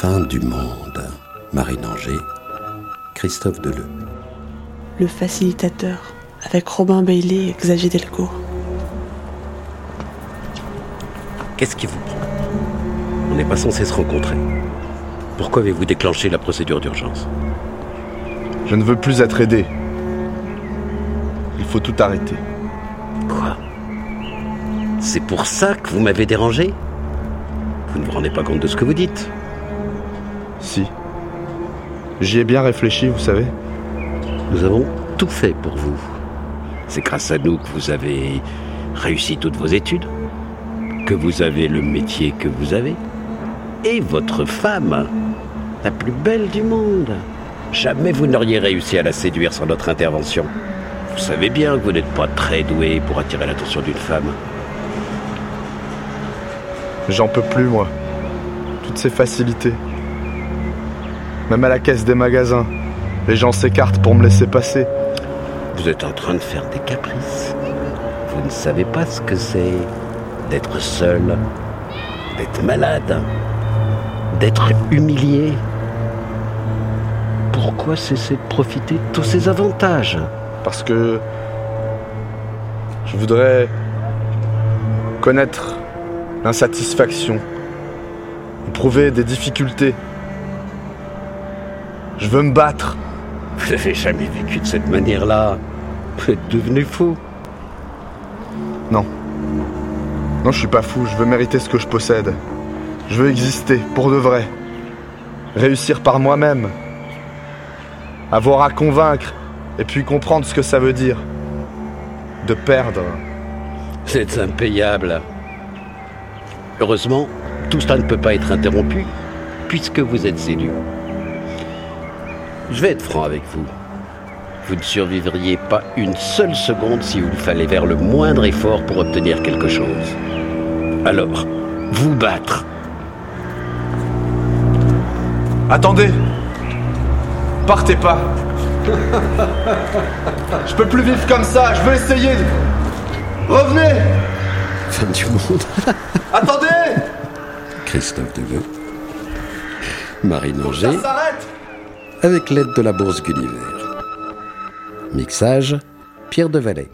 fin du monde. Marine Anger, Christophe Deleu. Le facilitateur, avec Robin Bailey et Xavier Delcourt. Qu'est-ce qui vous prend On n'est pas censé se rencontrer. Pourquoi avez-vous déclenché la procédure d'urgence? Je ne veux plus être aidé. Il faut tout arrêter. Quoi? C'est pour ça que vous m'avez dérangé? Vous ne vous rendez pas compte de ce que vous dites Si. J'y ai bien réfléchi, vous savez. Nous avons tout fait pour vous. C'est grâce à nous que vous avez réussi toutes vos études, que vous avez le métier que vous avez, et votre femme, la plus belle du monde. Jamais vous n'auriez réussi à la séduire sans notre intervention. Vous savez bien que vous n'êtes pas très doué pour attirer l'attention d'une femme. J'en peux plus, moi. Toutes ces facilités. Même à la caisse des magasins, les gens s'écartent pour me laisser passer. Vous êtes en train de faire des caprices. Vous ne savez pas ce que c'est d'être seul, d'être malade, d'être humilié. Pourquoi cesser de profiter de tous ces avantages? Parce que je voudrais connaître l'insatisfaction, éprouver des difficultés. Je veux me battre. Vous n'avez jamais vécu de cette manière-là. Vous êtes devenu fou. Non. Non, je suis pas fou, je veux mériter ce que je possède. Je veux exister, pour de vrai. Réussir par moi-même. Avoir à convaincre, et puis comprendre ce que ça veut dire. De perdre. Êtes impayable. Heureusement, tout cela ne peut pas être interrompu, puisque vous êtes séduit. Je vais être franc avec vous. Vous ne survivriez pas une seule seconde si vous fallait faire le moindre effort pour obtenir quelque chose. Alors, vous battre. Attendez Partez pas Je peux plus vivre comme ça, je veux essayer Revenez Fin du monde. Attendez Christophe Deleu. Marine Faut avec l'aide de la Bourse Gulliver. Mixage, Pierre Devalet.